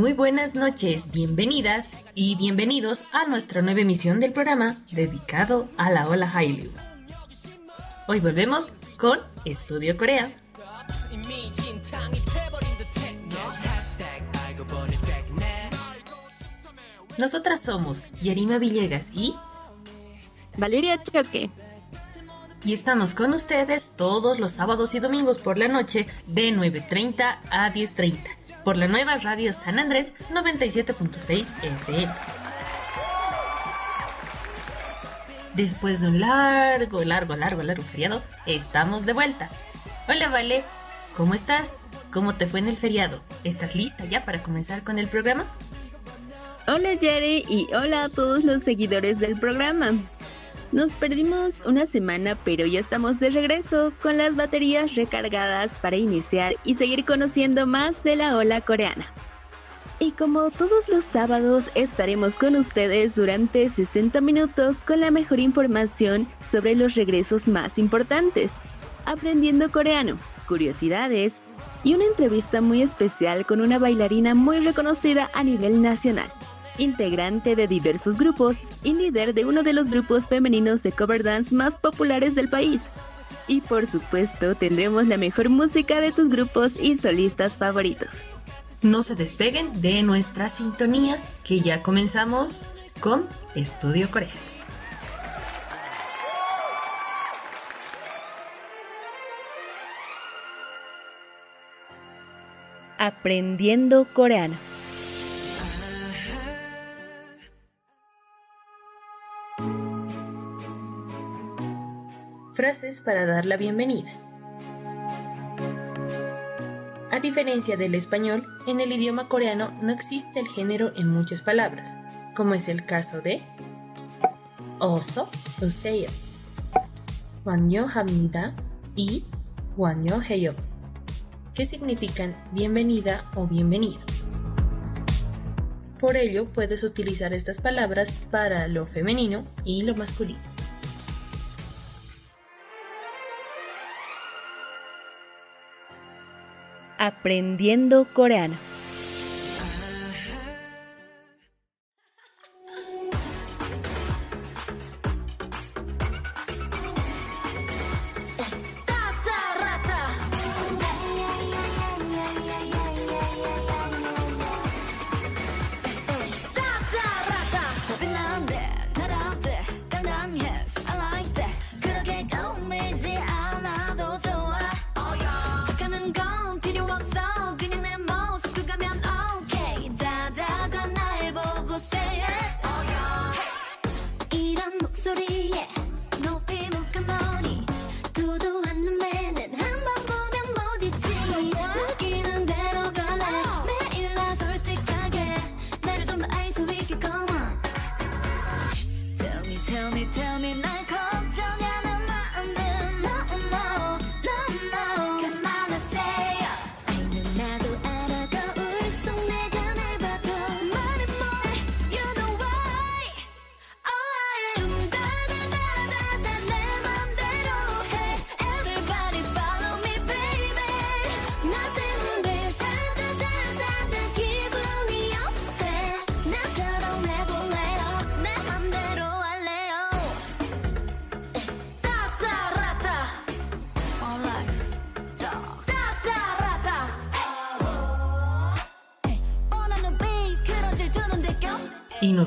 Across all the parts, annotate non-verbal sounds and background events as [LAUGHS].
Muy buenas noches, bienvenidas y bienvenidos a nuestra nueva emisión del programa dedicado a la ola Hallyu. Hoy volvemos con Estudio Corea. Nosotras somos Yarima Villegas y Valeria Choque. Y estamos con ustedes todos los sábados y domingos por la noche de 9.30 a 10.30 por la nueva radio San Andrés 97.6 FM. Después de un largo, largo, largo, largo feriado, estamos de vuelta. Hola, Vale, ¿cómo estás? ¿Cómo te fue en el feriado? ¿Estás lista ya para comenzar con el programa? Hola Jerry y hola a todos los seguidores del programa. Nos perdimos una semana pero ya estamos de regreso con las baterías recargadas para iniciar y seguir conociendo más de la ola coreana. Y como todos los sábados estaremos con ustedes durante 60 minutos con la mejor información sobre los regresos más importantes, aprendiendo coreano, curiosidades y una entrevista muy especial con una bailarina muy reconocida a nivel nacional integrante de diversos grupos y líder de uno de los grupos femeninos de cover dance más populares del país. Y por supuesto tendremos la mejor música de tus grupos y solistas favoritos. No se despeguen de nuestra sintonía que ya comenzamos con Estudio Corea. Aprendiendo coreano. frases para dar la bienvenida. A diferencia del español, en el idioma coreano no existe el género en muchas palabras, como es el caso de oso, oseo, hamnida y heyo, que significan bienvenida o bienvenido. Por ello, puedes utilizar estas palabras para lo femenino y lo masculino. Aprendiendo coreano.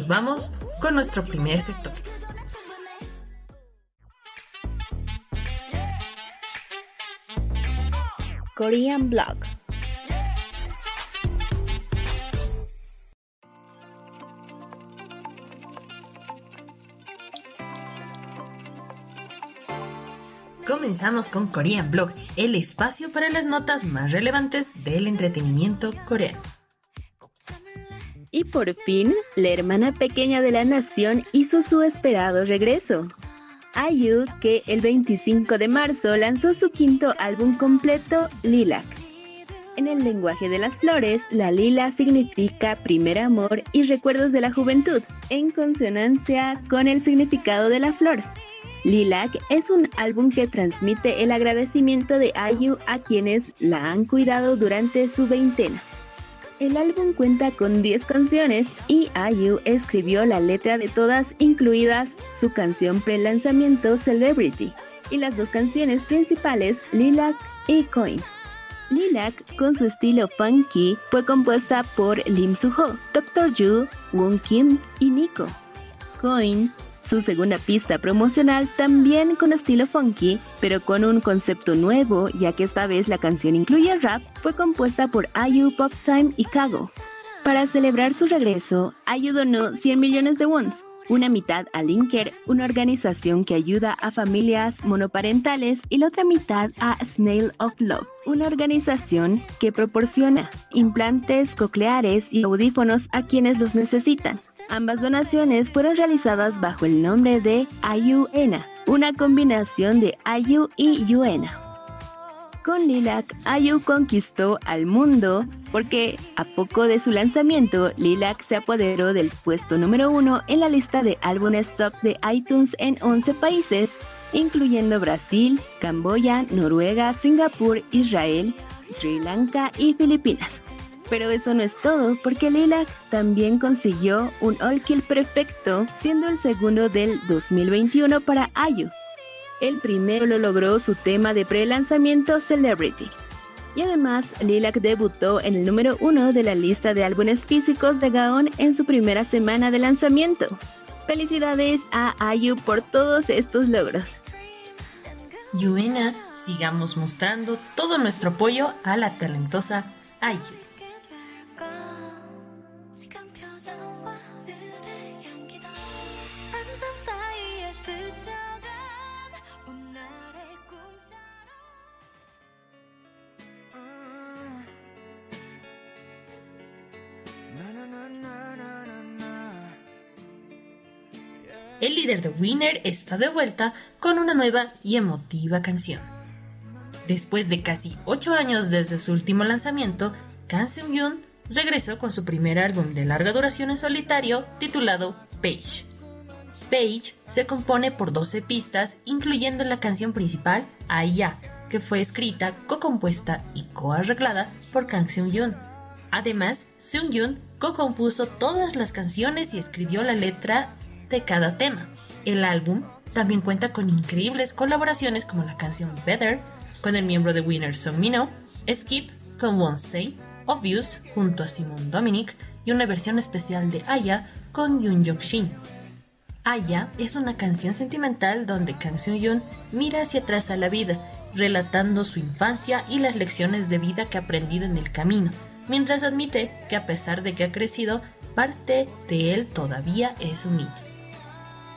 Nos vamos con nuestro primer sector. Korean Blog. Comenzamos con Korean Blog, el espacio para las notas más relevantes del entretenimiento coreano. Por fin, la hermana pequeña de la nación hizo su esperado regreso. IU, que el 25 de marzo lanzó su quinto álbum completo, Lilac. En el lenguaje de las flores, la lila significa primer amor y recuerdos de la juventud, en consonancia con el significado de la flor. Lilac es un álbum que transmite el agradecimiento de IU a quienes la han cuidado durante su veintena. El álbum cuenta con 10 canciones y IU escribió la letra de todas, incluidas su canción pre-lanzamiento Celebrity y las dos canciones principales Lilac y Coin. Lilac, con su estilo funky, fue compuesta por Lim Soo-ho, Dr. Ju, Won Kim y Nico. Coin su segunda pista promocional también con estilo funky, pero con un concepto nuevo, ya que esta vez la canción incluye rap, fue compuesta por IU Pop Time y Kago. Para celebrar su regreso, IU donó 100 millones de wons, una mitad a Linker, una organización que ayuda a familias monoparentales, y la otra mitad a Snail of Love, una organización que proporciona implantes cocleares y audífonos a quienes los necesitan. Ambas donaciones fueron realizadas bajo el nombre de Ayuena, una combinación de Ayu y Yuena. Con Lilac, Ayu conquistó al mundo porque a poco de su lanzamiento, Lilac se apoderó del puesto número uno en la lista de álbumes top de iTunes en 11 países, incluyendo Brasil, Camboya, Noruega, Singapur, Israel, Sri Lanka y Filipinas. Pero eso no es todo, porque Lilac también consiguió un All Kill perfecto, siendo el segundo del 2021 para Ayu. El primero lo logró su tema de pre-lanzamiento Celebrity. Y además, Lilac debutó en el número uno de la lista de álbumes físicos de Gaon en su primera semana de lanzamiento. Felicidades a Ayu por todos estos logros. Yuena, sigamos mostrando todo nuestro apoyo a la talentosa Ayu. De Winner está de vuelta con una nueva y emotiva canción. Después de casi 8 años desde su último lanzamiento, Kang Seung-yoon regresó con su primer álbum de larga duración en solitario titulado Page. Page se compone por 12 pistas, incluyendo la canción principal, Aya, que fue escrita, co-compuesta y co-arreglada por Kang Seung-yoon. Además, Seung-yoon co-compuso todas las canciones y escribió la letra cada tema. El álbum también cuenta con increíbles colaboraciones como la canción Better con el miembro de Winner Mino, Skip con Won't Say, Obvious junto a Simon Dominic y una versión especial de Aya con Yoon Jok Shin. Aya es una canción sentimental donde Kang Seung Yoon mira hacia atrás a la vida, relatando su infancia y las lecciones de vida que ha aprendido en el camino, mientras admite que a pesar de que ha crecido, parte de él todavía es un niño.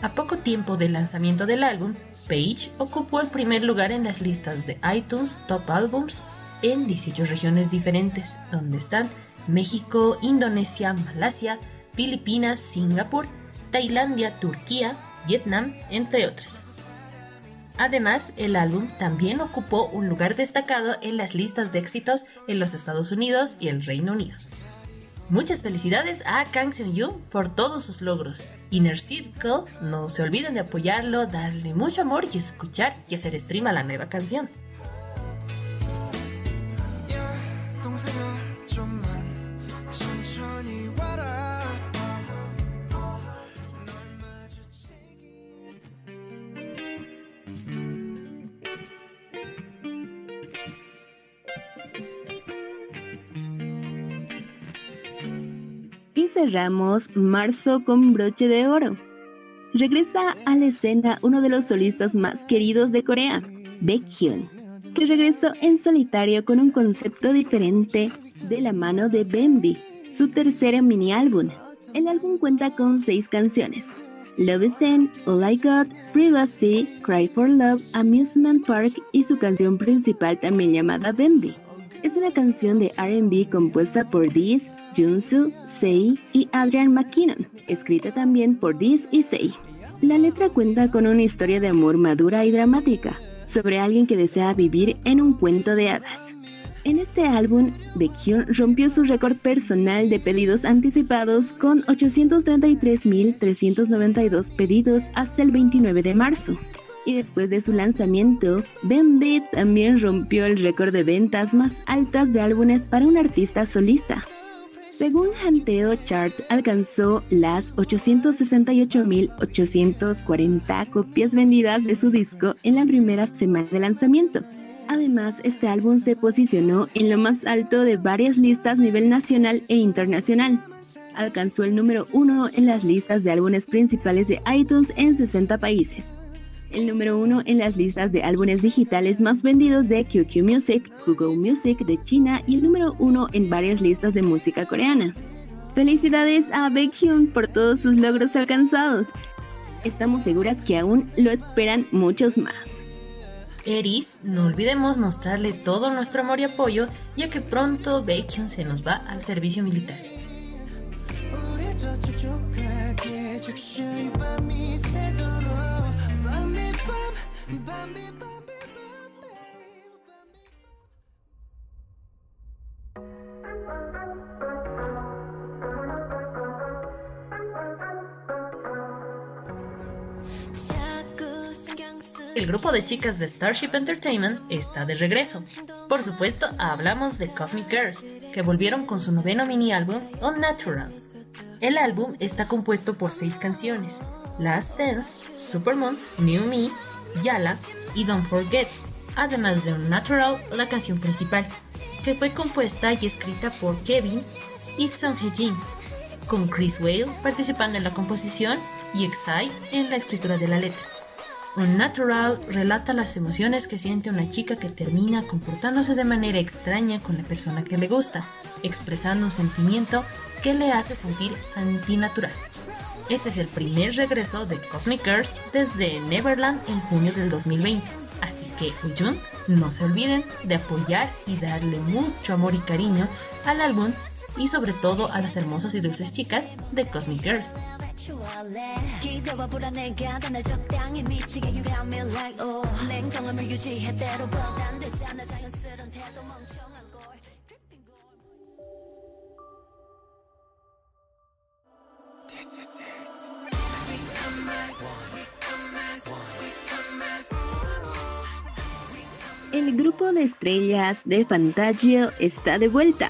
A poco tiempo del lanzamiento del álbum, Page ocupó el primer lugar en las listas de iTunes Top Albums en 18 regiones diferentes, donde están México, Indonesia, Malasia, Filipinas, Singapur, Tailandia, Turquía, Vietnam, entre otras. Además, el álbum también ocupó un lugar destacado en las listas de éxitos en los Estados Unidos y el Reino Unido. Muchas felicidades a Kang Seung-yoon por todos sus logros. Inner Circle, no se olviden de apoyarlo, darle mucho amor y escuchar y hacer stream a la nueva canción. Cerramos marzo con broche de oro. Regresa a la escena uno de los solistas más queridos de Corea, Baekhyun, que regresó en solitario con un concepto diferente de la mano de Bambi, su tercer mini álbum. El álbum cuenta con seis canciones. Love is In, All I Got, Privacy, Cry for Love, Amusement Park y su canción principal también llamada Bambi. Es una canción de RB compuesta por Diz, Junsu, Sei y Adrian McKinnon, escrita también por Diz y Sei. La letra cuenta con una historia de amor madura y dramática, sobre alguien que desea vivir en un cuento de hadas. En este álbum, Baekhyun rompió su récord personal de pedidos anticipados con 833.392 pedidos hasta el 29 de marzo. Y después de su lanzamiento, Bambi también rompió el récord de ventas más altas de álbumes para un artista solista. Según Hanteo Chart, alcanzó las 868.840 copias vendidas de su disco en la primera semana de lanzamiento. Además, este álbum se posicionó en lo más alto de varias listas a nivel nacional e internacional. Alcanzó el número uno en las listas de álbumes principales de iTunes en 60 países el número uno en las listas de álbumes digitales más vendidos de QQ Music, Google Music de China y el número uno en varias listas de música coreana. Felicidades a Baekhyun por todos sus logros alcanzados. Estamos seguras que aún lo esperan muchos más. Eris, no olvidemos mostrarle todo nuestro amor y apoyo, ya que pronto Baekhyun se nos va al servicio militar. El grupo de chicas de Starship Entertainment está de regreso. Por supuesto, hablamos de Cosmic Girls, que volvieron con su noveno mini álbum Unnatural. El álbum está compuesto por seis canciones, Last Dance, Supermoon, New Me, Yala y Don't Forget, además de Unnatural, la canción principal, que fue compuesta y escrita por Kevin y Song Hye-jin, con Chris Whale participando en la composición y Exai en la escritura de la letra. Unnatural relata las emociones que siente una chica que termina comportándose de manera extraña con la persona que le gusta, expresando un sentimiento que le hace sentir antinatural. Este es el primer regreso de Cosmic Girls desde Neverland en junio del 2020, así que Uyun, no se olviden de apoyar y darle mucho amor y cariño al álbum y sobre todo a las hermosas y dulces chicas de Cosmic Girls. El grupo de estrellas de Fantagio está de vuelta.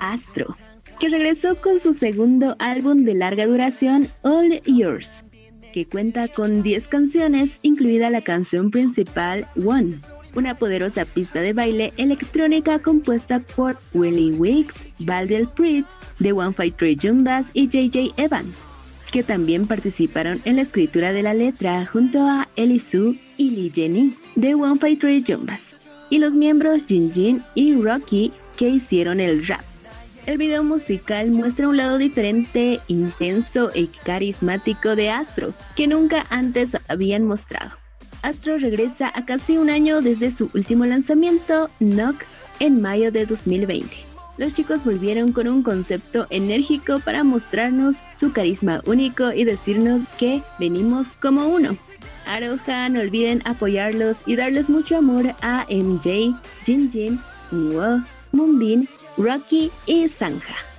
Astro que regresó con su segundo álbum de larga duración, All Yours, que cuenta con 10 canciones, incluida la canción principal One, una poderosa pista de baile electrónica compuesta por Willie Wicks, Valdel Fritz, The One Fight Three Jumbas y JJ Evans, que también participaron en la escritura de la letra junto a Ellie Sue y Lee Jenny de One Fight Three Jumbas, y los miembros Jin Jin y Rocky que hicieron el rap. El video musical muestra un lado diferente, intenso y carismático de Astro, que nunca antes habían mostrado. Astro regresa a casi un año desde su último lanzamiento, Knock, en mayo de 2020. Los chicos volvieron con un concepto enérgico para mostrarnos su carisma único y decirnos que venimos como uno. Aroha, no olviden apoyarlos y darles mucho amor a MJ, Jin Jin, Nuo, Moonbin Rocky y Sanja.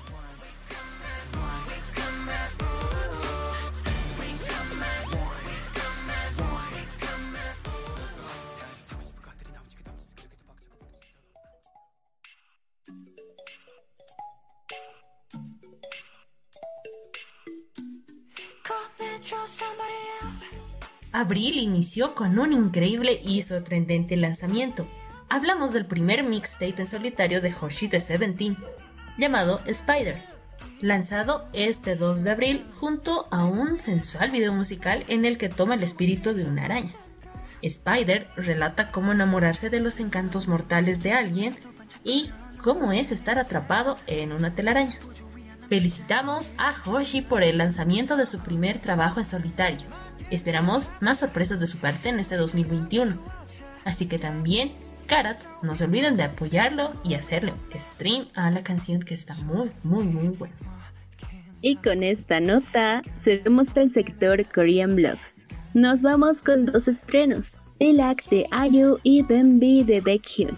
Abril inició con un increíble y sorprendente lanzamiento, hablamos del primer mixtape en solitario de Hoshi de Seventeen, llamado Spider, lanzado este 2 de abril junto a un sensual video musical en el que toma el espíritu de una araña. Spider relata cómo enamorarse de los encantos mortales de alguien y cómo es estar atrapado en una telaraña. Felicitamos a Hoshi por el lanzamiento de su primer trabajo en solitario. Esperamos más sorpresas de su parte en este 2021. Así que también, Karat, no se olviden de apoyarlo y hacerle stream a la canción que está muy, muy, muy buena. Y con esta nota cerramos el sector Korean Blog. Nos vamos con dos estrenos, El Act de IU y Bambi de Baekhyun.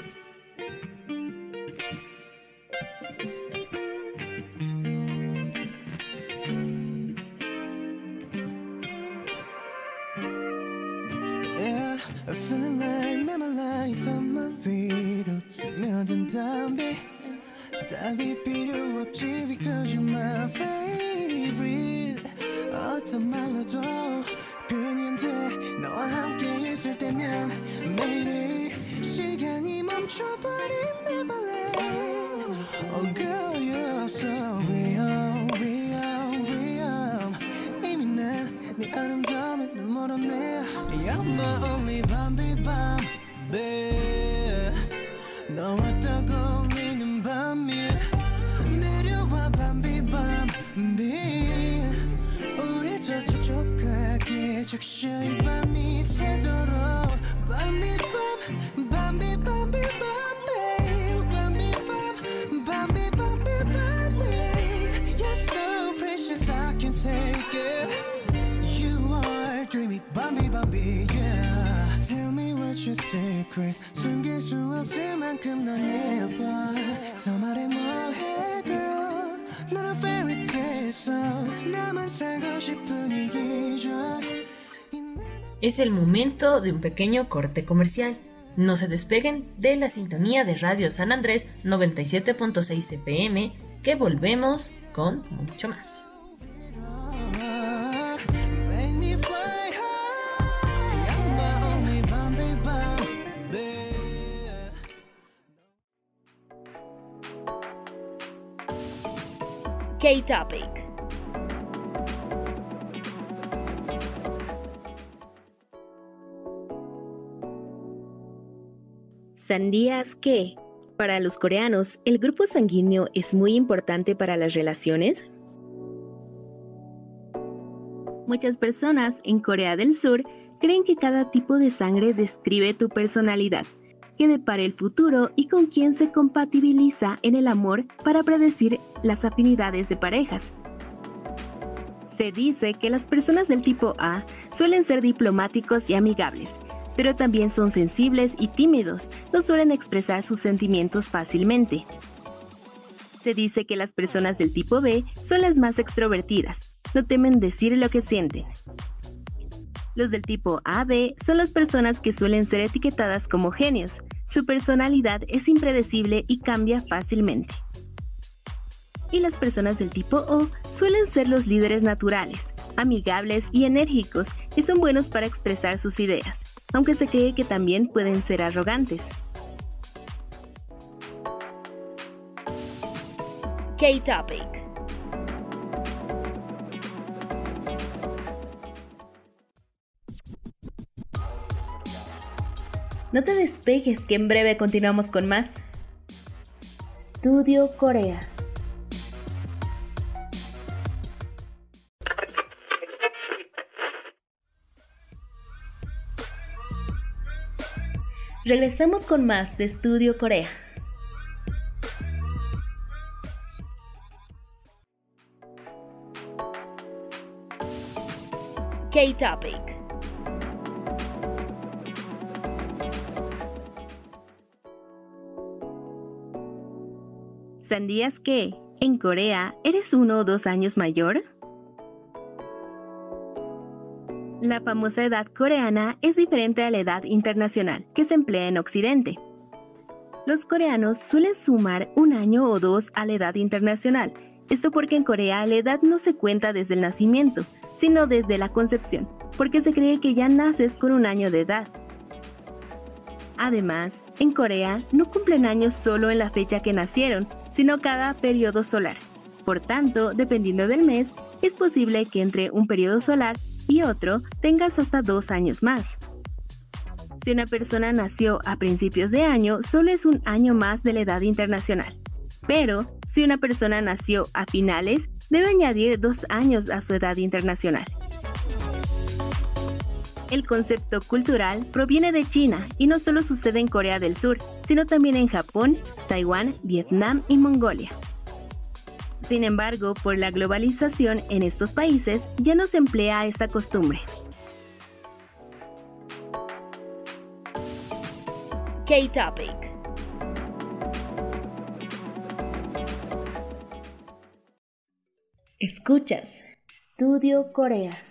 your secret 숨길 수 없을 만큼 넌 예뻐 더 말해 뭐해 girl 너는 fairy tale song 나만 살고 싶은 이 기적 Es el momento de un pequeño corte comercial. No se despeguen de la sintonía de Radio San Andrés 97.6 CPM, que volvemos con mucho más. K-Topic. ¿Sandías que Para los coreanos, ¿el grupo sanguíneo es muy importante para las relaciones? Muchas personas en Corea del Sur creen que cada tipo de sangre describe tu personalidad, que el futuro y con quién se compatibiliza en el amor para predecir las afinidades de parejas. Se dice que las personas del tipo A suelen ser diplomáticos y amigables, pero también son sensibles y tímidos, no suelen expresar sus sentimientos fácilmente. Se dice que las personas del tipo B son las más extrovertidas, no temen decir lo que sienten. Los del tipo AB son las personas que suelen ser etiquetadas como genios. Su personalidad es impredecible y cambia fácilmente. Y las personas del tipo O suelen ser los líderes naturales, amigables y enérgicos y son buenos para expresar sus ideas, aunque se cree que también pueden ser arrogantes. K-Topic. No te despejes que en breve continuamos con más. Estudio Corea. Regresamos con más de Estudio Corea. K-Topic. ¿Sabías que, en Corea, eres uno o dos años mayor? La famosa edad coreana es diferente a la edad internacional que se emplea en Occidente. Los coreanos suelen sumar un año o dos a la edad internacional, esto porque en Corea la edad no se cuenta desde el nacimiento, sino desde la concepción, porque se cree que ya naces con un año de edad. Además, en Corea no cumplen años solo en la fecha que nacieron, sino cada periodo solar. Por tanto, dependiendo del mes, es posible que entre un periodo solar y otro tengas hasta dos años más. Si una persona nació a principios de año, solo es un año más de la edad internacional. Pero, si una persona nació a finales, debe añadir dos años a su edad internacional. El concepto cultural proviene de China y no solo sucede en Corea del Sur, sino también en Japón, Taiwán, Vietnam y Mongolia. Sin embargo, por la globalización en estos países ya no se emplea esta costumbre. K-Topic. Escuchas Estudio Corea.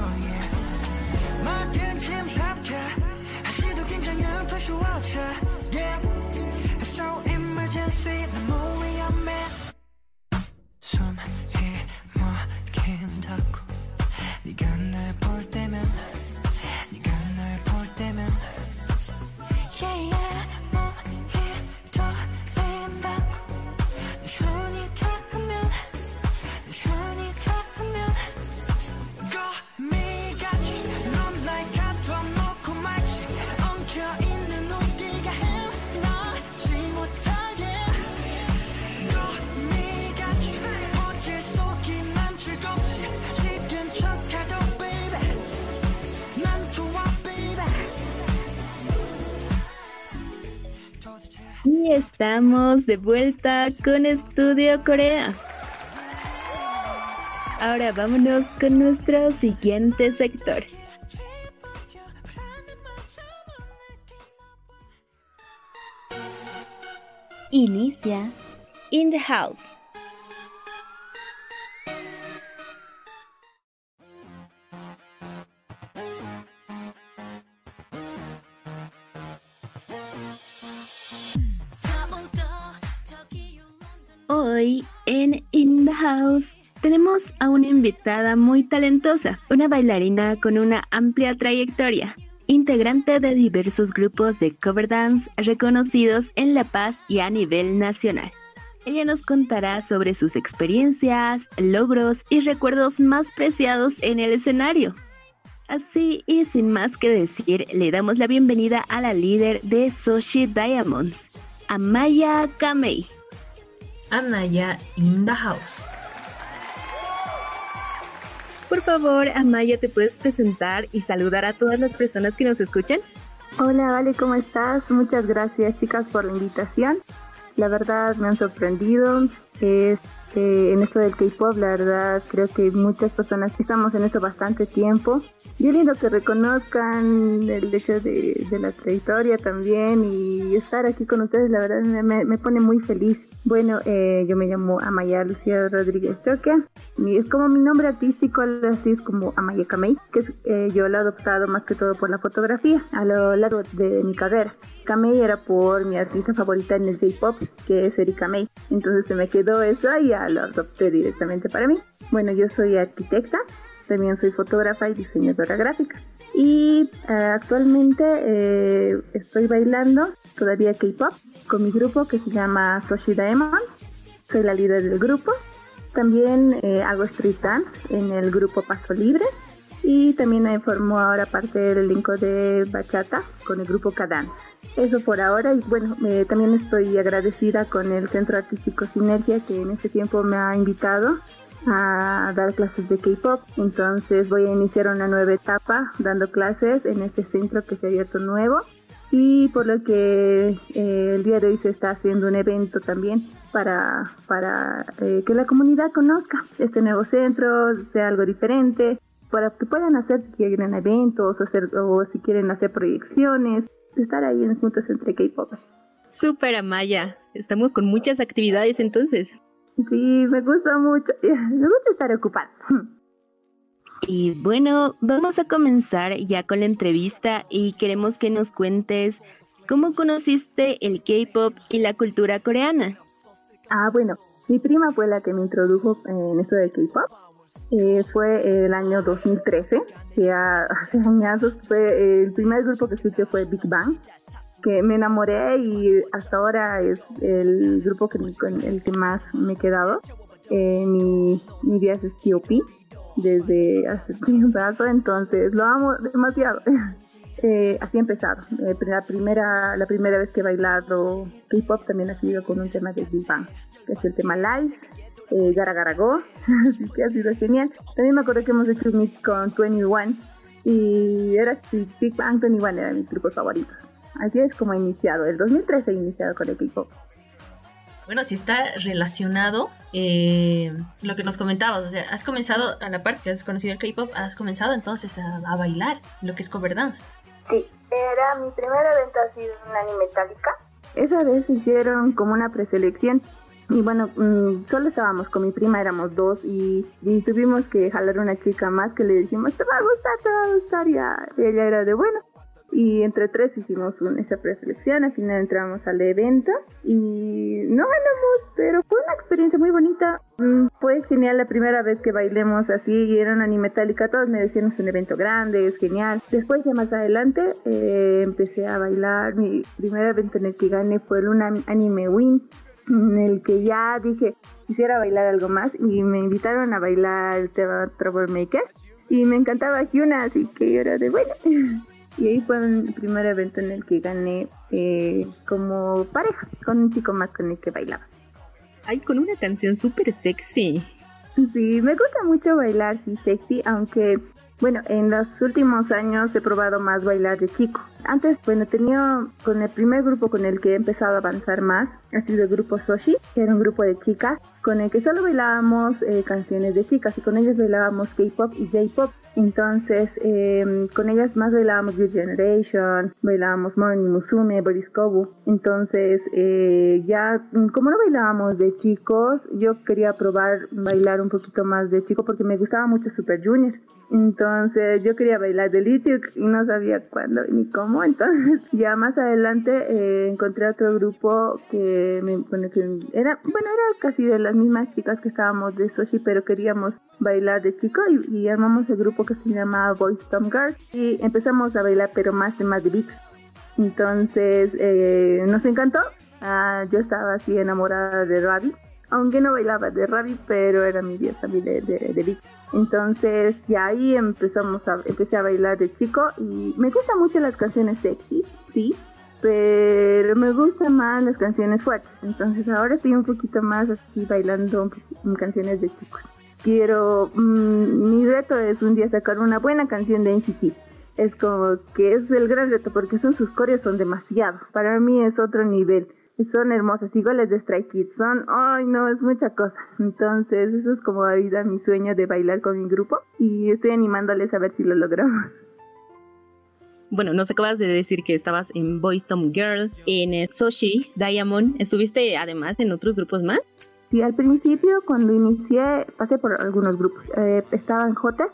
oh yeah 막힌 침삽자 하시도 긴장을 풀수 없어. Yeah. So emergency 너무 위험해 숨이 막힌다고 네가 날 볼 때면 estamos de vuelta con Estudio Corea. Ahora vámonos con nuestro siguiente sector. Inicia In the House. House tenemos a una invitada muy talentosa, una bailarina con una amplia trayectoria, integrante de diversos grupos de cover dance reconocidos en La Paz y a nivel nacional. Ella nos contará sobre sus experiencias, logros y recuerdos más preciados en el escenario. Así y sin más que decir, le damos la bienvenida a la líder de Soshi Diamonds, Amaya Kamei. Amaya in the house. Por favor, Amaya, ¿te puedes presentar y saludar a todas las personas que nos escuchan? Hola, Vale, ¿cómo estás? Muchas gracias, chicas, por la invitación. La verdad me han sorprendido. Es, eh, en esto del K-pop, la verdad, creo que muchas personas estamos en esto bastante tiempo. Y es lindo que reconozcan el hecho de, la trayectoria también y estar aquí con ustedes, la verdad, me pone muy feliz. Bueno, eh, yo me llamo Amaya Lucía Rodríguez. Mi- Es como mi nombre artístico, así es como Amaya Kamei, que eh, yo lo he adoptado más que todo por la fotografía a lo largo de mi carrera. Kamei era por mi artista favorita en el J-pop, que es Erika May. Entonces se me quedó eso y ya lo adopté directamente para mí. Bueno, yo soy arquitecta, también soy fotógrafa y diseñadora gráfica. Y eh, actualmente estoy bailando todavía K-pop con mi grupo que se llama Soshi Daemon. Soy la líder del grupo. También eh, hago street dance en el grupo Paso Libre. Y también eh, formo ahora parte del elenco de Bachata con el grupo Kadan. Eso por ahora. Y bueno, eh, también estoy agradecida con el Centro Artístico Sinergia que en este tiempo me ha invitado a dar clases de K-pop. Entonces voy a iniciar una nueva etapa dando clases en este centro que se ha abierto nuevo. Y por lo que eh, el día de hoy se está haciendo un evento también para, para eh, que la comunidad conozca este nuevo centro, sea algo diferente, para que puedan hacer si quieren eventos o, hacer, o si quieren hacer proyecciones, estar ahí en juntos entre K-popers. Súper, Amaya. Estamos con muchas actividades entonces. Sí, me gusta mucho. [LAUGHS] Me gusta estar ocupada. [LAUGHS] Y bueno, vamos a comenzar ya con la entrevista y queremos que nos cuentes cómo conociste el K-pop y la cultura coreana. Ah, bueno, mi prima fue la que me introdujo en esto del K-pop. Eh, fue el año 2013, que [LAUGHS] hace años fue el primer grupo que escuché fue Big Bang, que me enamoré y hasta ahora es el grupo que, con el que más me he quedado. Eh, mi, mi día es T.O.P. desde hace [LAUGHS] rato, entonces lo amo demasiado. [LAUGHS] Eh, así he empezado. Eh, la, primera, la primera vez que he bailado K-pop también ha sido con un tema de Big Bang, que es el tema Live, eh, Gara Gara Go, [LAUGHS] así que ha sido genial. También me acuerdo que hemos hecho un mix con 21 y era así, Big Bang 21 era mi grupo favorito. Así es como he iniciado. El 2013 he iniciado con el K-pop. Bueno, si está relacionado eh, lo que nos comentabas, o sea, has comenzado a la par que has conocido el K-pop, has comenzado entonces a, a bailar lo que es cover dance. Sí, era mi primer evento así en un anime metálica. Esa vez hicieron como una preselección y bueno, mm, solo estábamos con mi prima, éramos dos y, y tuvimos que jalar una chica más que le dijimos, te va a gustar, te va a gustar, ya. Y ella era de bueno. Y entre tres hicimos un, esa preselección, al final entramos al evento y no ganamos, pero fue una experiencia muy bonita. Mm, Fue genial la primera vez que bailemos así y era una anime metálica, todos me decían es un evento grande, es genial. Después ya más adelante eh, empecé a bailar, mi primer evento en el que gané fue el una anime win, en el que ya dije quisiera bailar algo más y me invitaron a bailar el tema Troublemaker y me encantaba Hyuna, así que yo era de bueno. [LAUGHS] Y ahí fue el primer evento en el que gané eh, como pareja, con un chico más con el que bailaba. Ay, con una canción súper sexy. Sí, me gusta mucho bailar, sí, sexy, aunque, bueno, en los últimos años he probado más bailar de chico. Antes, bueno, tenía con el primer grupo con el que he empezado a avanzar más, ha sido el grupo Soshi, que era un grupo de chicas, con el que solo bailábamos eh, canciones de chicas y con ellos bailábamos K-pop y J-pop. Entonces, eh, con ellas más bailábamos Good Generation, bailábamos Morning Musume, Boris Kobu. Entonces, eh, ya mm, como no bailábamos de chicos, yo quería probar bailar un poquito más de chico porque me gustaba mucho Super Junior. Entonces yo quería bailar de Litiuk y no sabía cuándo ni cómo. Entonces [LAUGHS] ya más adelante eh, encontré otro grupo que, me, bueno, que era, bueno, era casi de las mismas chicas que estábamos de Soshi, pero queríamos bailar de chico y, armamos el grupo que se llama Boys Tom Girls y empezamos a bailar pero más de más de beats. Entonces eh, nos encantó. Ah, yo estaba así enamorada de Ravi aunque no bailaba de Ravi, pero era mi día también de, de, de. Entonces, ya ahí empezamos a, empecé a bailar de chico y me gustan mucho las canciones sexy, sí, pero me gustan más las canciones fuertes. Entonces ahora estoy un poquito más así bailando canciones de chicos. Quiero, mm, mi reto es un día sacar una buena canción de NCT. Es como que es el gran reto porque son sus coreos son demasiado. Para mí es otro nivel. Son hermosas, iguales de Stray Kids. Son, ay no, es mucha cosa. Entonces eso es como ahorita mi sueño de bailar con mi grupo y estoy animándoles a ver si lo logramos. Bueno, nos acabas de decir que estabas en Boys Tom Girl, en Soshi, Diamond. ¿Estuviste además en otros grupos más? Sí, al principio cuando inicié pasé por algunos grupos. Eh, estaba en Hotest,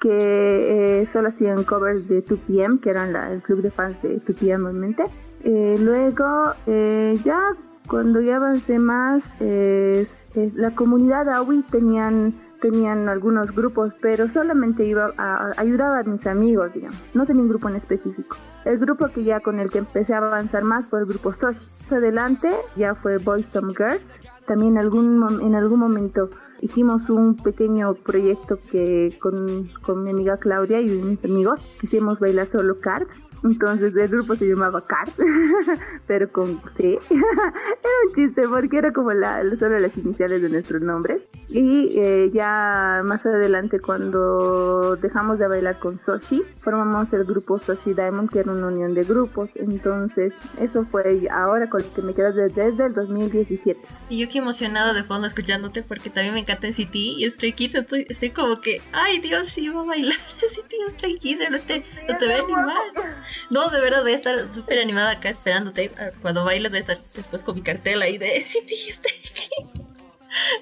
que eh, solo hacían covers de 2PM, que eran la- el club de fans de 2PM obviamente. Eh, luego eh, ya cuando ya avancé más, eh, eh, la comunidad AWI tenían tenían algunos grupos, pero solamente iba a, a- ayudaba a mis amigos, digamos. No tenía un grupo en específico. El grupo que ya con el que empecé a avanzar más fue el grupo Soshi. Más adelante ya fue Boys Some Girls. También algún, en algún momento hicimos un pequeño proyecto que con, con mi amiga Claudia y mis amigos quisimos bailar solo cards. Entonces el grupo se llamaba Cards, [LAUGHS] pero con C. [LAUGHS] era un chiste porque era como la, solo las iniciales de nuestros nombres. Y eh, ya más adelante cuando dejamos de bailar con Soshi, formamos el grupo Soshi Diamond, que era una unión de grupos. Entonces eso fue ahora con lo que me quedo desde, desde el 2017. Y yo qué emocionada de fondo escuchándote porque también me encanta NCT y Stray Kids. Estoy, estoy como que, ay Dios, sí va a bailar NCT y Stray Kids. No te, no te voy a animar. No, de verdad voy a estar súper animada acá esperándote. Cuando bailes voy a estar después con mi cartel ahí de NCT y Stray Kids.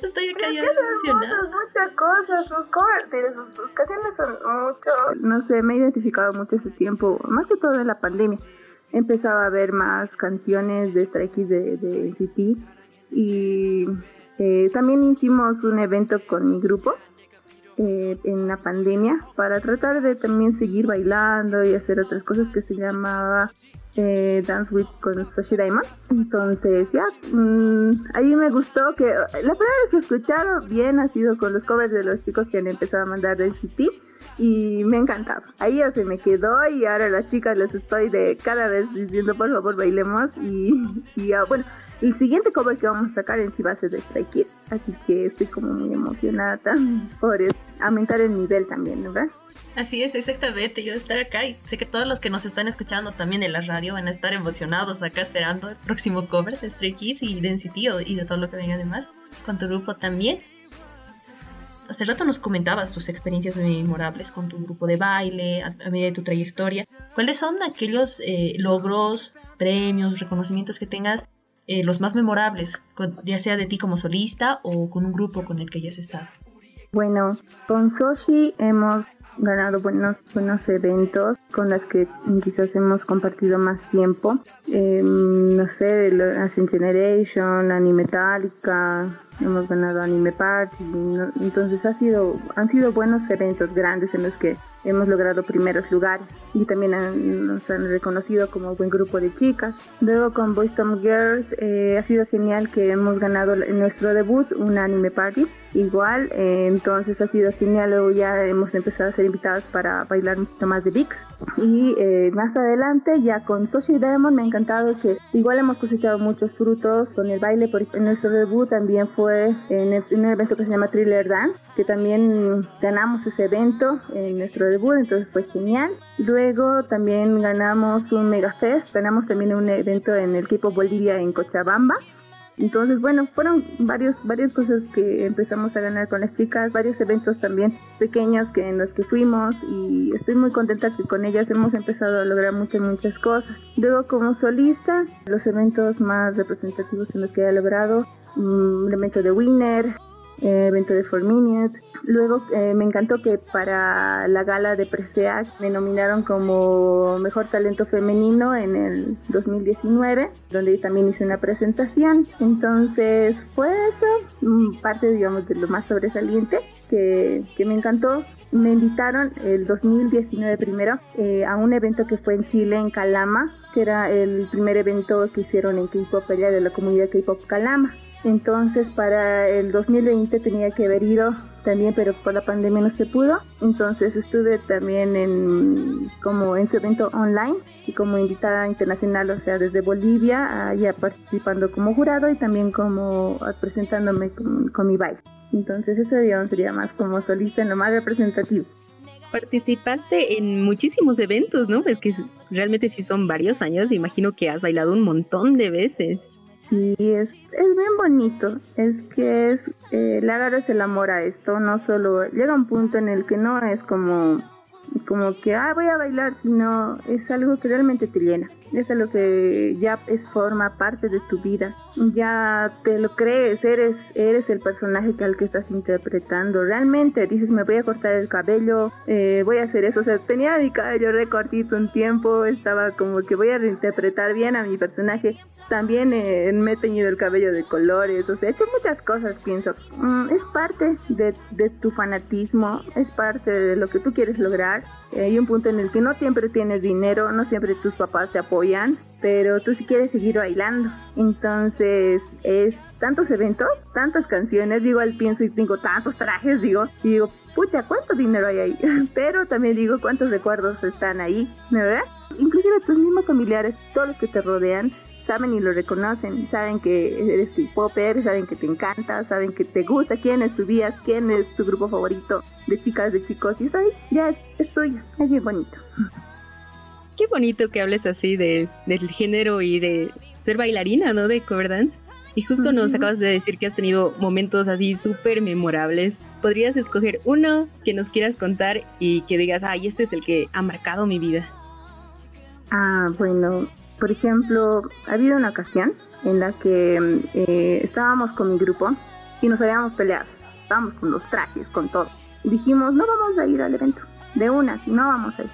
Estoy acá ya emocionada. muchas cosas, sus covers, sus, sus canciones son mucho. No sé, me he identificado mucho ese tiempo, más que todo en la pandemia. He empezado a ver más canciones de Kids de, de NCT y eh, también hicimos un evento con mi grupo eh, en la pandemia para tratar de también seguir bailando y hacer otras cosas que se llamaba eh, Dance with con Soshi Diamond. Entonces, ya, mm, ahí me gustó que la primera vez que he escuchado bien ha sido con los covers de los chicos que han empezado a mandar del City y me ha encantado. Ahí ya se me quedó y ahora las chicas les estoy de cada vez diciendo por favor bailemos y, y ya, bueno. El siguiente cover que vamos a sacar en sí va de Stray Kids, así que estoy como muy emocionada por aumentar el nivel también, ¿verdad? Así es, exactamente. Yo estar acá y sé que todos los que nos están escuchando también en la radio van a estar emocionados acá esperando el próximo cover de Stray Kids y de NCT o- y de todo lo que venga además. Con tu grupo también. Hace rato nos comentabas tus experiencias memorables con tu grupo de baile, a, a medida de tu trayectoria. ¿Cuáles son aquellos eh, logros, premios, reconocimientos que tengas, eh, los más memorables, ya sea de ti como solista o con un grupo con el que hayas estado? Bueno, con Soshi hemos ganado buenos, buenos eventos con las que quizás hemos compartido más tiempo. Eh, no sé, lo- Ascent Generation, Anime Metallica, hemos ganado Anime Party. ¿no? Entonces ha sido, han sido buenos eventos grandes en los que hemos logrado primeros lugares y también han- nos han reconocido como buen grupo de chicas. Luego con Boys Tom Girls eh, ha sido genial que hemos ganado en nuestro debut un anime party igual, eh, entonces ha sido genial, luego ya hemos empezado a ser invitados para bailar un poquito más de VIX y eh, más adelante ya con Soshi Diamond me ha encantado que igual hemos cosechado muchos frutos con el baile, porque en nuestro debut también fue en, el- en un evento que se llama Thriller Dance, que también ganamos ese evento en nuestro debut, entonces fue genial. Luego también ganamos un Mega Fest, ganamos también un evento en el K-Pop Bolivia en Cochabamba. Entonces, bueno, fueron varios, varias cosas que empezamos a ganar con las chicas, varios eventos también pequeños que en los que fuimos y estoy muy contenta que con ellas hemos empezado a lograr muchas, muchas cosas. Luego como solista, los eventos más representativos en los que he logrado, mm, un evento de Winner, eh, evento de Four. Luego eh, me encantó que para la gala de Presea me nominaron como mejor talento femenino en el 2019, donde también hice una presentación. Entonces fue eso, mm, parte digamos de lo más sobresaliente que, que me encantó. Me invitaron el 2019 primero eh, a un evento que fue en Chile, en Calama, que era el primer evento que hicieron en K-pop allá de la comunidad K-pop Calama. Entonces para el 2020 tenía que haber ido también, pero por la pandemia no se pudo. Entonces estuve también en como en su evento online y como invitada internacional, o sea, desde Bolivia, allá participando como jurado y también como presentándome con, mi baile. Entonces ese día sería más como solista en lo más representativo. Participaste en muchísimos eventos, ¿no? Es que realmente sí son varios años, imagino que has bailado un montón de veces. Sí, es, es bien bonito. Es que es, eh, le agarras el amor a esto, no solo llega un punto en el que no es como como que, ah, voy a bailar, sino es algo que realmente te llena. Es algo que ya es forma parte de tu vida. Ya te lo crees, eres, eres el personaje que al que estás interpretando. Realmente dices, me voy a cortar el cabello, eh, voy a hacer eso. O sea, tenía mi cabello recortito un tiempo, estaba como que voy a reinterpretar bien a mi personaje. También eh, me he teñido el cabello de colores, o sea, he hecho muchas cosas, pienso. Mm, es parte de, de tu fanatismo, es parte de lo que tú quieres lograr. Eh, hay un punto en el que no siempre tienes dinero, no siempre tus papás te apoyan, pero tú sí quieres seguir bailando. Entonces, es tantos eventos, tantas canciones, digo, al pienso y tengo tantos trajes, digo, y digo, pucha, ¿cuánto dinero hay ahí? [LAUGHS] pero también digo, ¿cuántos recuerdos están ahí? ¿Verdad? Inclusive tus mismos familiares, todos los que te rodean, saben y lo reconocen, saben que eres tu popper, saben que te encanta, saben que te gusta, quién es tu vías, quién es tu grupo favorito de chicas, de chicos, y ahí ya es, es tuyo, es bien bonito. [LAUGHS] Qué bonito que hables así de, del género y de ser bailarina, ¿no? De cover dance. Y justo nos Ujú. acabas de decir que has tenido momentos así súper memorables. ¿Podrías escoger uno que nos quieras contar y que digas, ay, este es el que ha marcado mi vida? Ah, bueno, por ejemplo, ha habido una ocasión en la que eh, estábamos con mi grupo y nos habíamos peleado. Estábamos con los trajes, con todo. Y dijimos, no vamos a ir al evento. De una, si no vamos a ir.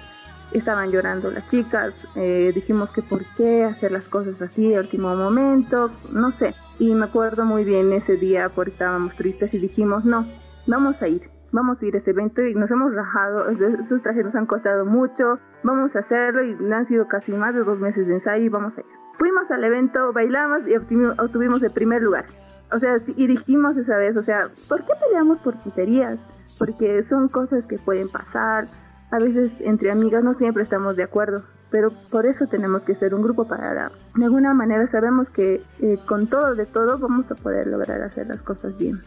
Estaban llorando las chicas, eh, dijimos que por qué hacer las cosas así de último momento, no sé. Y me acuerdo muy bien ese día porque estábamos tristes y dijimos, no, vamos a ir, vamos a ir a ese evento y nos hemos rajado, esos trajes nos han costado mucho, vamos a hacerlo y han sido casi más de dos meses de ensayo y vamos a ir. Fuimos al evento, bailamos y obtuvimos, el primer lugar. O sea, y dijimos esa vez, o sea, ¿por qué peleamos por tonterías? Porque son cosas que pueden pasar. A veces entre amigas no siempre estamos de acuerdo, pero por eso tenemos que ser un grupo para... De alguna manera sabemos que eh, con todo de todo vamos a poder lograr hacer las cosas bien.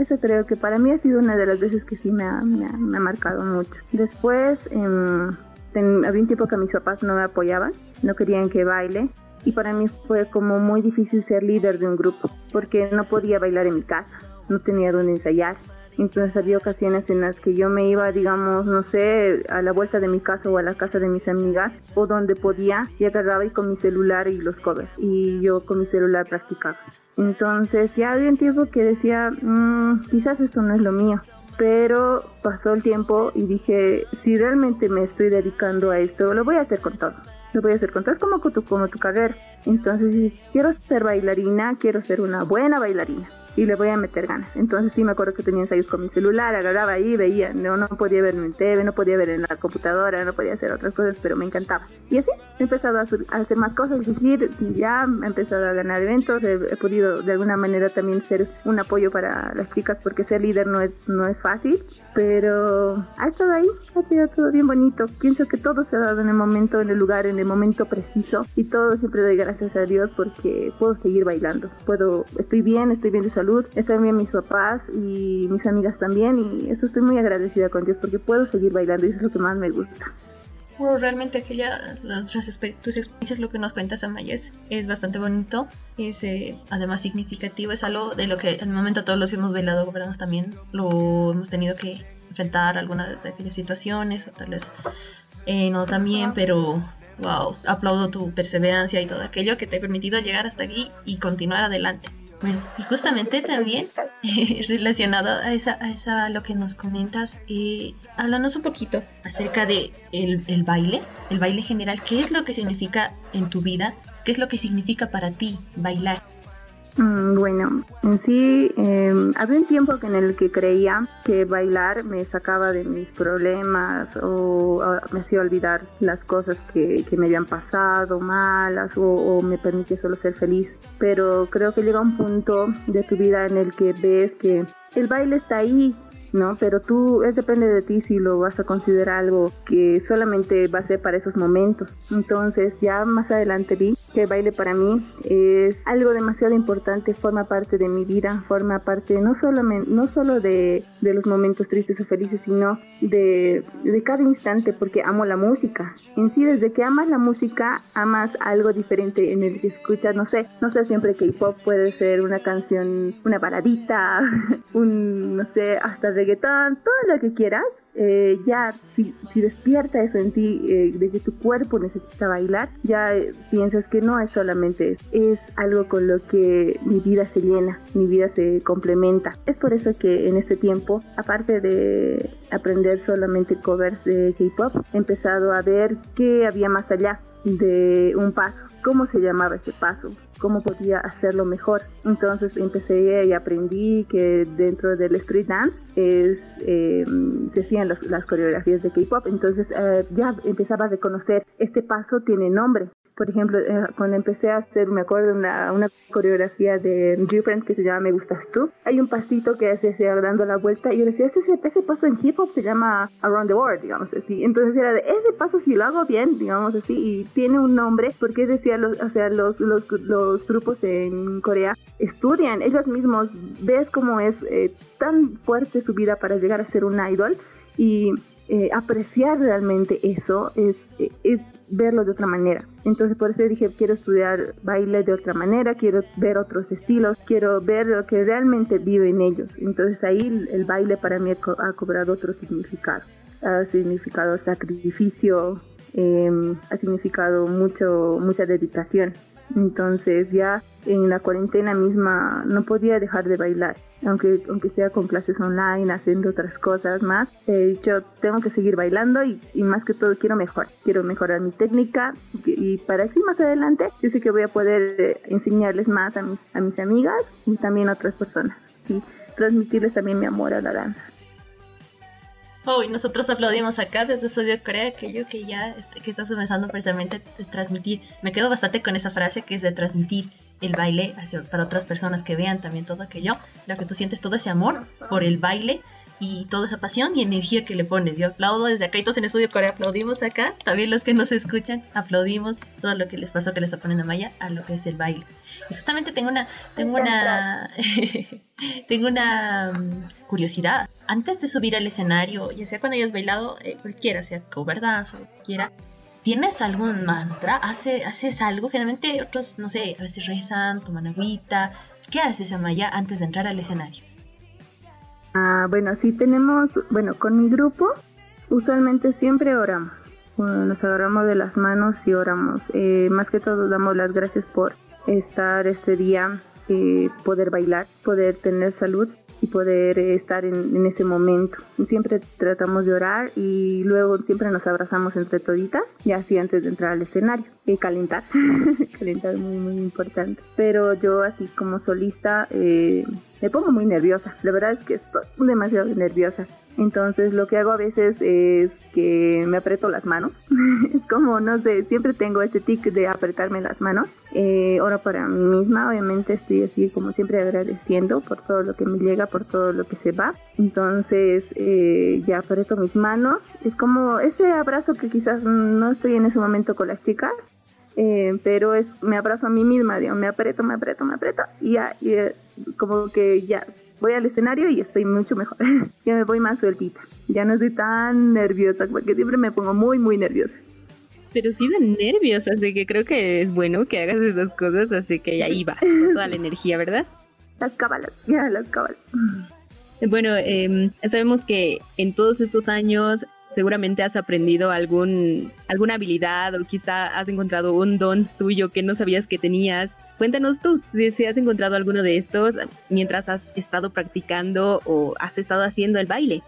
Eso creo que para mí ha sido una de las veces que sí me ha, me ha, me ha marcado mucho. Después, em, ten- había un tiempo que mis papás no me apoyaban, no querían que baile. Y para mí fue como muy difícil ser líder de un grupo, porque no podía bailar en mi casa, no tenía dónde ensayar. Entonces había ocasiones en las que yo me iba, digamos, no sé, a la vuelta de mi casa o a la casa de mis amigas, o donde podía, y agarraba y con mi celular y los covers. Y yo con mi celular practicaba. Entonces ya había un tiempo que decía, "Mm, quizás esto no es lo mío. Pero pasó el tiempo y dije, si realmente me estoy dedicando a esto, lo voy a hacer con todo. Lo voy a hacer con todo. Es como tu, como tu carrera. Entonces, quiero ser bailarina, quiero ser una buena bailarina. Y le voy a meter ganas. Entonces sí me acuerdo que tenía ensayos con mi celular, agarraba ahí, veía, no, no podía verme en TV, no podía ver en la computadora, no podía hacer otras cosas, pero me encantaba. Y así he empezado a, a hacer más cosas, decir, ya he empezado a ganar eventos, he, he podido de alguna manera también ser un apoyo para las chicas, porque ser líder no es, no es fácil, pero ha estado ahí, ha sido todo bien bonito. Pienso que todo se ha dado en el momento, en el lugar, en el momento preciso, y todo siempre doy gracias a Dios porque puedo seguir bailando. Puedo, estoy bien, estoy bien de salud, están bien mis papás y mis amigas también, y eso estoy muy agradecida con Dios porque puedo seguir bailando y eso es lo que más me gusta. Bueno, realmente que las, tus experiencias, lo que nos cuentas, Amaya, es, bastante bonito, es eh, además significativo, es algo de lo que al momento todos los hemos bailado gobernamos también lo hemos tenido que enfrentar alguna de aquellas situaciones, o tal vez eh, no también, pero wow, aplaudo tu perseverancia y todo aquello que te ha permitido llegar hasta aquí y continuar adelante. Bueno, y justamente también [LAUGHS] relacionado a esa, a esa lo que nos comentas, eh, háblanos un poquito acerca de el, el baile, el baile general, ¿qué es lo que significa en tu vida? ¿Qué es lo que significa para ti bailar? Mm, Bueno, en sí, eh, había un tiempo en el que creía que bailar me sacaba de mis problemas o ah, me hacía olvidar las cosas que, que me habían pasado malas o, o me permitía solo ser feliz. Pero creo que llega un punto de tu vida en el que ves que el baile está ahí, ¿no? Pero tú, es depende de ti si lo vas a considerar algo que solamente va a ser para esos momentos. Entonces, ya más adelante vi que el baile para mí es algo demasiado importante, forma parte de mi vida, forma parte no solo, no solo de, de los momentos tristes o felices, sino de, de cada instante, porque amo la música. En sí, desde que amas la música, amas algo diferente en el que escuchas, no sé, no sé siempre K-pop puede ser una canción, una baladita, [LAUGHS] un, no sé, hasta reggaetón, todo lo que quieras. eh, ya si, si despierta eso en ti, eh, de que tu cuerpo necesita bailar, ya eh, piensas que no es solamente eso, es algo con lo que mi vida se llena, mi vida se complementa. Es por eso que en este tiempo, aparte de aprender solamente covers de K-pop, he empezado a ver qué había más allá de un paso, cómo se llamaba ese paso, cómo podía hacerlo mejor. Entonces empecé y aprendí que dentro del street dance es, eh, se hacían los- las coreografías de K-pop. Entonces eh, ya empezaba a reconocer, este paso tiene nombre. Por ejemplo, eh, cuando empecé a hacer, me acuerdo, una, una coreografía de Different que se llama Me Gustas Tú, hay un pasito que hace dando la vuelta y yo decía, ese, ese paso en hip hop se llama Around the World, digamos así. Entonces era de, ese paso si lo hago bien, digamos así, y tiene un nombre, porque decía, los, o sea, los, los, los grupos en Corea estudian ellos mismos, ves cómo es eh, tan fuerte su vida para llegar a ser un idol y eh, apreciar realmente eso es, eh, es verlo de otra manera. Entonces por eso dije, quiero estudiar baile de otra manera, quiero ver otros estilos, quiero ver lo que realmente viven ellos. Entonces ahí el, baile para mí ha cobrado otro significado. Ha significado sacrificio, eh, ha significado mucho, mucha dedicación. Entonces ya en la cuarentena misma no podía dejar de bailar, aunque, aunque sea con clases online, haciendo otras cosas más. He dicho, tengo que seguir bailando y, y más que todo quiero mejorar. Quiero mejorar mi técnica y, para así más adelante yo sé que voy a poder eh, enseñarles más a mis, a mis amigas y también a otras personas. Y transmitirles también mi amor a la danza. Oh, y nosotros aplaudimos acá desde Estudio Corea, que yo que ya este, que estás comenzando precisamente de transmitir. Me quedo bastante con esa frase que es de transmitir el baile hacia, para otras personas que vean también todo aquello. Lo que tú sientes, todo ese amor por el baile y toda esa pasión y energía que le pones. Yo aplaudo desde acá y todos en Estudio Corea aplaudimos acá. También los que nos escuchan aplaudimos todo lo que les pasó que les ponen a Maya a lo que es el baile. Y justamente tengo una, tengo una, [LAUGHS] tengo una mm, curiosidad. Antes de subir al escenario, ya sea cuando hayas bailado eh, cualquiera, sea cover dance o cualquiera, ¿tienes algún mantra? ¿Hace, ¿Haces algo? Generalmente otros, no sé, a veces rezan, toman agüita. ¿Qué haces, Amaya, antes de entrar al escenario? Ah, bueno, sí tenemos, bueno, con mi grupo usualmente siempre oramos. Nos agarramos de las manos y oramos. Eh, más que todo damos las gracias por estar este día, eh, poder bailar, poder tener salud y poder eh, estar en, ese momento. Siempre tratamos de orar y luego siempre nos abrazamos entre toditas y así antes de entrar al escenario. Y calentar, [LAUGHS] calentar muy muy importante. Pero yo así como solista eh, me pongo muy nerviosa. La verdad es que estoy demasiado nerviosa. Entonces lo que hago a veces es que me aprieto las manos. [LAUGHS] es como, no sé, siempre tengo ese tic de apretarme las manos. Eh, ahora para mí misma, obviamente estoy así como siempre agradeciendo por todo lo que me llega, por todo lo que se va. Entonces eh, ya aprieto mis manos. Es como ese abrazo que quizás no estoy en ese momento con las chicas. eh, pero es me abrazo a mí misma, digo, me aprieto, me aprieto, me aprieto y ya, y, eh, como que ya voy al escenario y estoy mucho mejor. [LAUGHS] ya me voy más sueltita. Ya no estoy tan nerviosa, porque siempre me pongo muy, muy nerviosa. Pero sí de nervios, así que creo que es bueno que hagas esas cosas, así que ahí vas, con toda la [LAUGHS] energía, ¿verdad? Las cábalas, ya, las cábalas. Bueno, em, sabemos que en todos estos años seguramente has aprendido algún, alguna habilidad o quizá has encontrado un don tuyo que no sabías que tenías. Cuéntanos tú si has encontrado alguno de estos mientras has estado practicando o has estado haciendo el baile.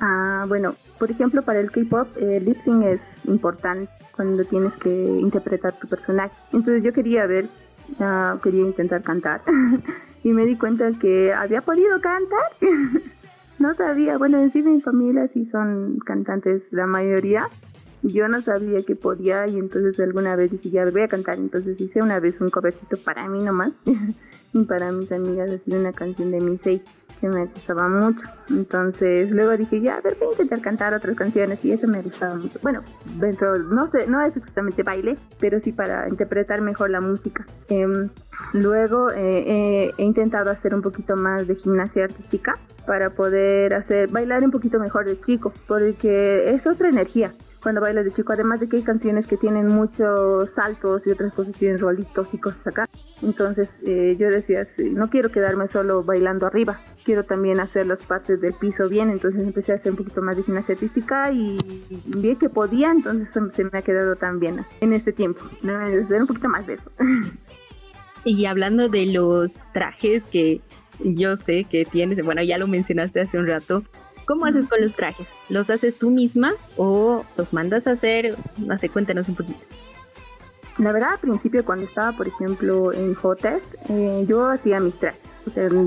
Ah, bueno, por ejemplo, para el K-pop, el lip sync es importante cuando tienes que interpretar tu personaje. Entonces yo quería ver ah, quería intentar cantar [LAUGHS] y me di cuenta que había podido cantar. [LAUGHS] no sabía, bueno, en sí mi familia sí son cantantes la mayoría. Yo no sabía que podía y entonces alguna vez dije, ya voy a cantar. Entonces hice una vez un covercito para mí nomás [LAUGHS] y para mis amigas, así una canción de mi seis me gustaba mucho. Entonces luego dije, ya, a ver, voy a intentar cantar otras canciones y eso me gustaba mucho. Bueno, dentro, no sé, no es exactamente baile, pero sí para interpretar mejor la música. Em, luego eh, eh, he intentado hacer un poquito más de gimnasia artística para poder hacer bailar un poquito mejor de chico, porque es otra energía cuando bailas de chico, además de que hay canciones que tienen muchos saltos y otras cosas tienen rolitos y cosas acá. Entonces eh, yo decía, no quiero quedarme solo bailando arriba, quiero también hacer las partes del piso bien, entonces empecé a hacer un poquito más de gimnasia artística y vi que podía, entonces se- me ha quedado tan bien en este tiempo. ¿no? Hacer un poquito más de eso. [LAUGHS] Y hablando de los trajes que yo sé que tienes, bueno, ya lo mencionaste hace un rato, ¿cómo haces con los trajes? ¿Los haces tú misma o los mandas a hacer? No sé, cuéntanos un poquito. La verdad, al principio cuando estaba, por ejemplo, en Jotes, eh, yo hacía mis trajes.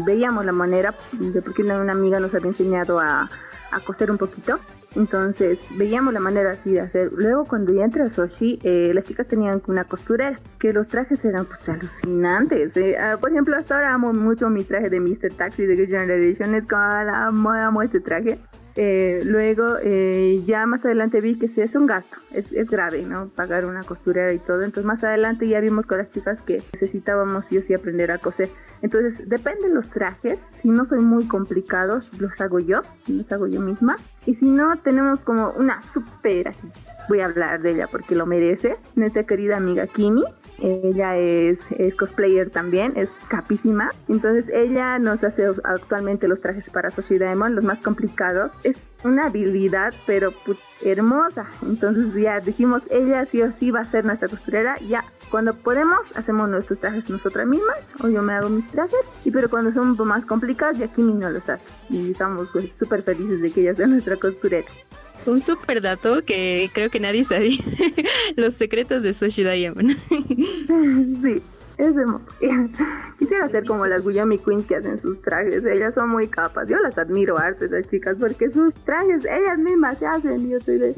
Veíamos la manera, de porque una, amiga nos había enseñado a, a coser un poquito. Entonces, veíamos la manera así de hacer. Luego, cuando ya entré a Soshi, eh, las chicas tenían una costurera, que los trajes eran pues alucinantes. eh. Ah, por ejemplo, hasta ahora amo mucho mi traje de Mr. Taxi de Good Generation. Es como, amo, amo este traje. Eh, luego, eh, ya más adelante vi que sí es un gasto, es, es grave, ¿no? Pagar una costurera y todo. Entonces, más adelante ya vimos con las chicas que necesitábamos sí o sí aprender a coser. Entonces, depende de los trajes. Si no son muy complicados, los hago yo, los hago yo misma. Y si no, tenemos como una super, así, voy a hablar de ella porque lo merece, nuestra querida amiga Kimi. Ella es, cosplayer también, es capísima. Entonces ella nos hace actualmente los trajes para Soshi Diamond, los más complicados. Una habilidad, pero put- hermosa. Entonces ya dijimos, ella sí o sí va a ser nuestra costurera. Ya, cuando podemos, hacemos nuestros trajes nosotras mismas, o yo me hago mis trajes. Y pero cuando son un poco más complicados, ya Kimi no los hace. Y estamos pues, súper felices de que ella sea nuestra costurera. Un super dato que creo que nadie sabía. [LAUGHS] los secretos de Soshi Diamond. [LAUGHS] Sí, es hermoso. [LAUGHS] Quisiera ser como las Guyami Queens que hacen sus trajes. Ellas son muy capas. Yo las admiro harto, esas chicas, porque sus trajes ellas mismas se hacen. Yo estoy de...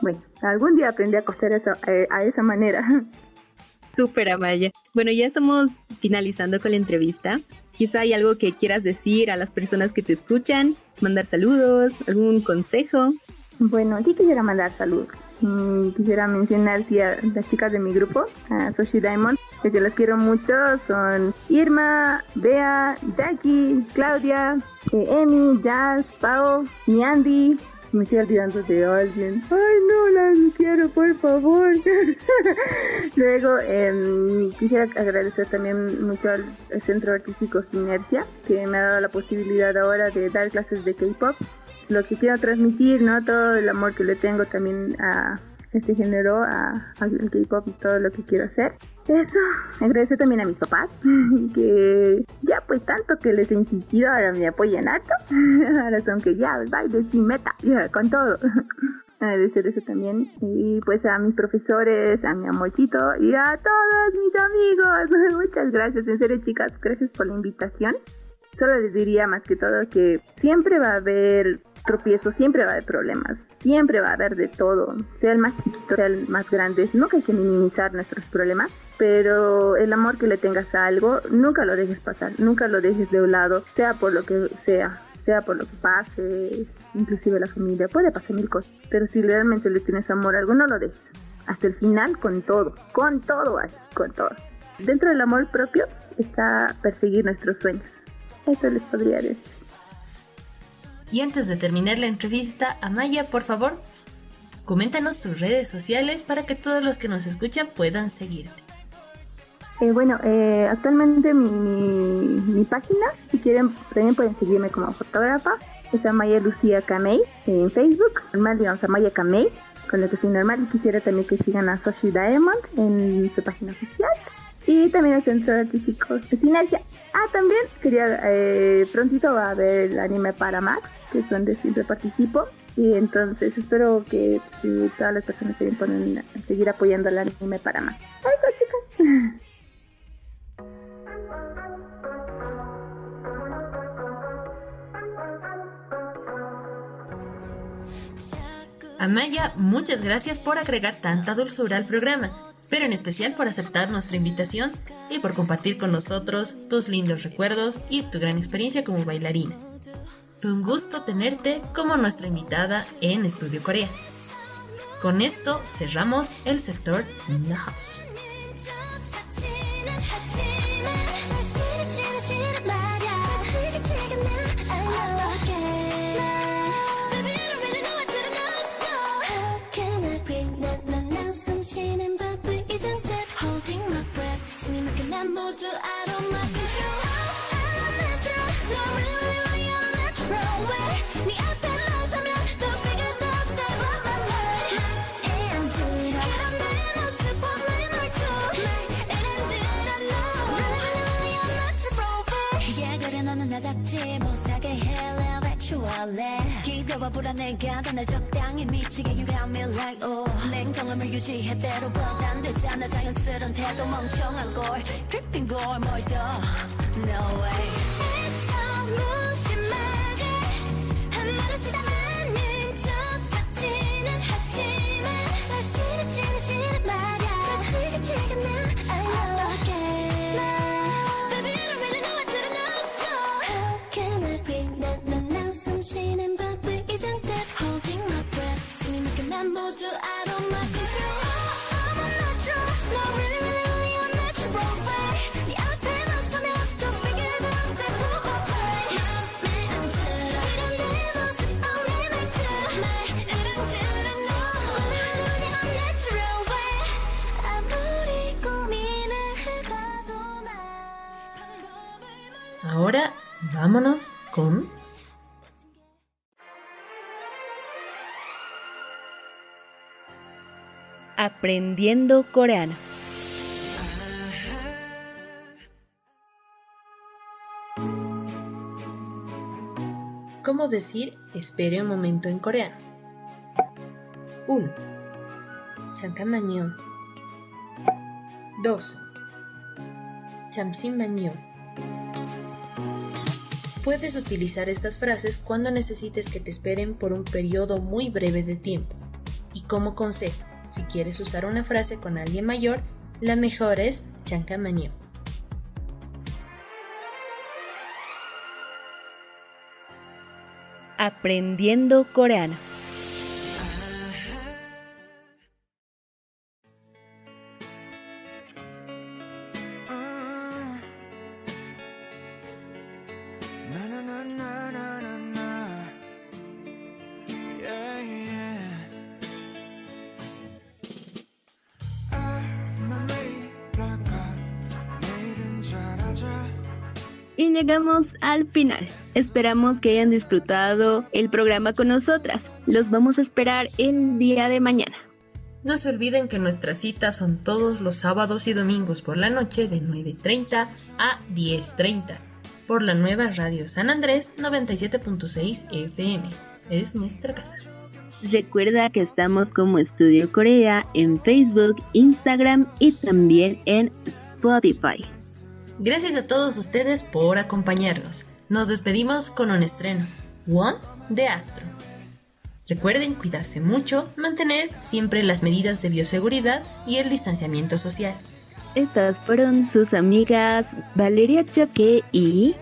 Bueno, algún día aprendí a coser eso, eh, a esa manera. [LAUGHS] Super Amaya. Bueno, ya estamos finalizando con la entrevista. Quizá hay algo que quieras decir a las personas que te escuchan, mandar saludos, algún consejo. Bueno, sí quisiera mandar saludos. Mm, quisiera mencionar sí, a las chicas de mi grupo, a Soshi Diamond, que yo las quiero mucho. Son Irma, Bea, Jackie, Claudia, eh, Emi, Jazz, Pau, mi Andy. Me estoy olvidando de alguien. Ay, no, las quiero, por favor. [LAUGHS] Luego, em, quisiera agradecer también mucho al Centro Artístico Sinergia, que me ha dado la posibilidad ahora de dar clases de K-pop lo que quiero transmitir, ¿no? Todo el amor que le tengo también a este género, a, al K-pop y todo lo que quiero hacer. Eso, agradecer también a mis papás, [LAUGHS] que ya pues tanto que les he insistido, ahora me apoyan harto. [LAUGHS] Ahora son que ya, baile sin meta, [LAUGHS] ya, con todo. Agradecer eso también. Y pues a mis profesores, a mi amorcito y a todos mis amigos. Muchas gracias, en serio chicas, gracias por la invitación. Solo les diría más que todo que siempre va a haber tropiezos, siempre va a haber problemas, siempre va a haber de todo, sea el más chiquito, sea el más grande, nunca hay que minimizar nuestros problemas, pero el amor que le tengas a algo, nunca lo dejes pasar, nunca lo dejes de un lado, sea por lo que sea, sea por lo que pase, inclusive la familia, puede pasar mil cosas, pero si realmente le tienes amor a algo, no lo dejes, hasta el final con todo, con todo, con todo. Dentro del amor propio está perseguir nuestros sueños. Eso les podría decir. Y antes de terminar la entrevista, Amaya, por favor, coméntanos tus redes sociales para que todos los que nos escuchan puedan seguirte. Eh, bueno, eh, actualmente mi, página, si quieren, también pueden seguirme como fotógrafa. Es Amaya Lucía Kamei en Facebook. Normal, digamos, Amaya Kamei, con lo que soy normal. Y quisiera también que sigan a Soshi Diamond en su página oficial y también el sensor artístico de Sinergia. Ah, también quería, eh, prontito va a haber el anime para Max, que es donde siempre participo. Y entonces espero que todas las personas se ponen a seguir apoyando el anime para Max. ¡Ay, pues, chicas! Amaya, muchas gracias por agregar tanta dulzura al programa pero en especial por aceptar nuestra invitación y por compartir con nosotros tus lindos recuerdos y tu gran experiencia como bailarina. Fue un gusto tenerte como nuestra invitada en Estudio Corea. Con esto cerramos el sector In the House. 나답지 못하게 해 Live at you all day 기대와 불안해가 더날 적당히 미치게 You got me like oh. 냉정함을 유지해 때로보다 안 되잖아. 자연스런 태도 멍청한 걸. Dripping 걸뭘더 No way vámonos con Aprendiendo coreano. cómo decir espere un momento en coreano. 1. 잠깐만요. 2. 잠시만요. Puedes utilizar estas frases cuando necesites que te esperen por un periodo muy breve de tiempo. Y como consejo, si quieres usar una frase con alguien mayor, la mejor es chancamanio. Aprendiendo coreano. Y llegamos al final. Esperamos que hayan disfrutado el programa con nosotras. Los vamos a esperar el día de mañana. No se olviden que nuestras citas son todos los sábados y domingos por la noche de 9.30 a 10.30 por la nueva Radio San Andrés 97.6 FM. Es nuestra casa. Recuerda que estamos como Estudio Corea en Facebook, Instagram y también en Spotify. Gracias a todos ustedes por acompañarnos. Nos despedimos con un estreno, One de Astro. Recuerden cuidarse mucho, mantener siempre las medidas de bioseguridad y el distanciamiento social. Estas fueron sus amigas Valeria Choque y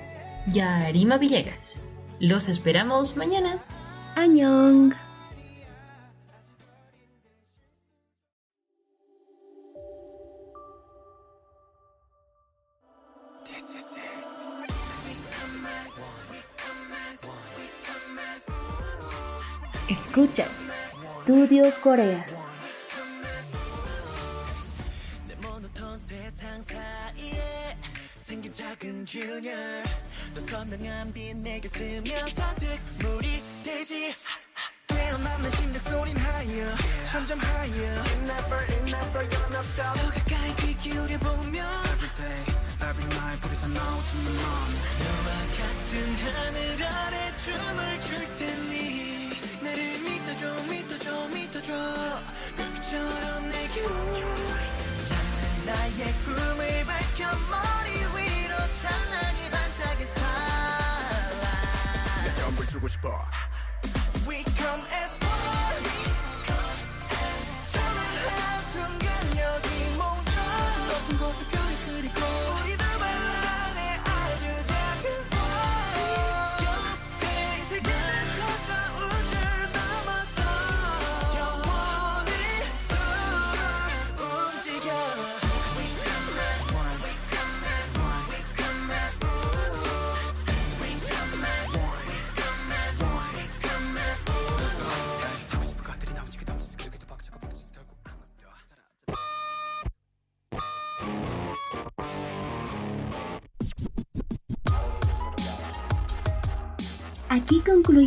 Yarima Villegas. Los esperamos mañana. Añong. Escuchas Studio Corea. 같은 하늘 Irish bar.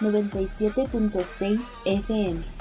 97.6 FM.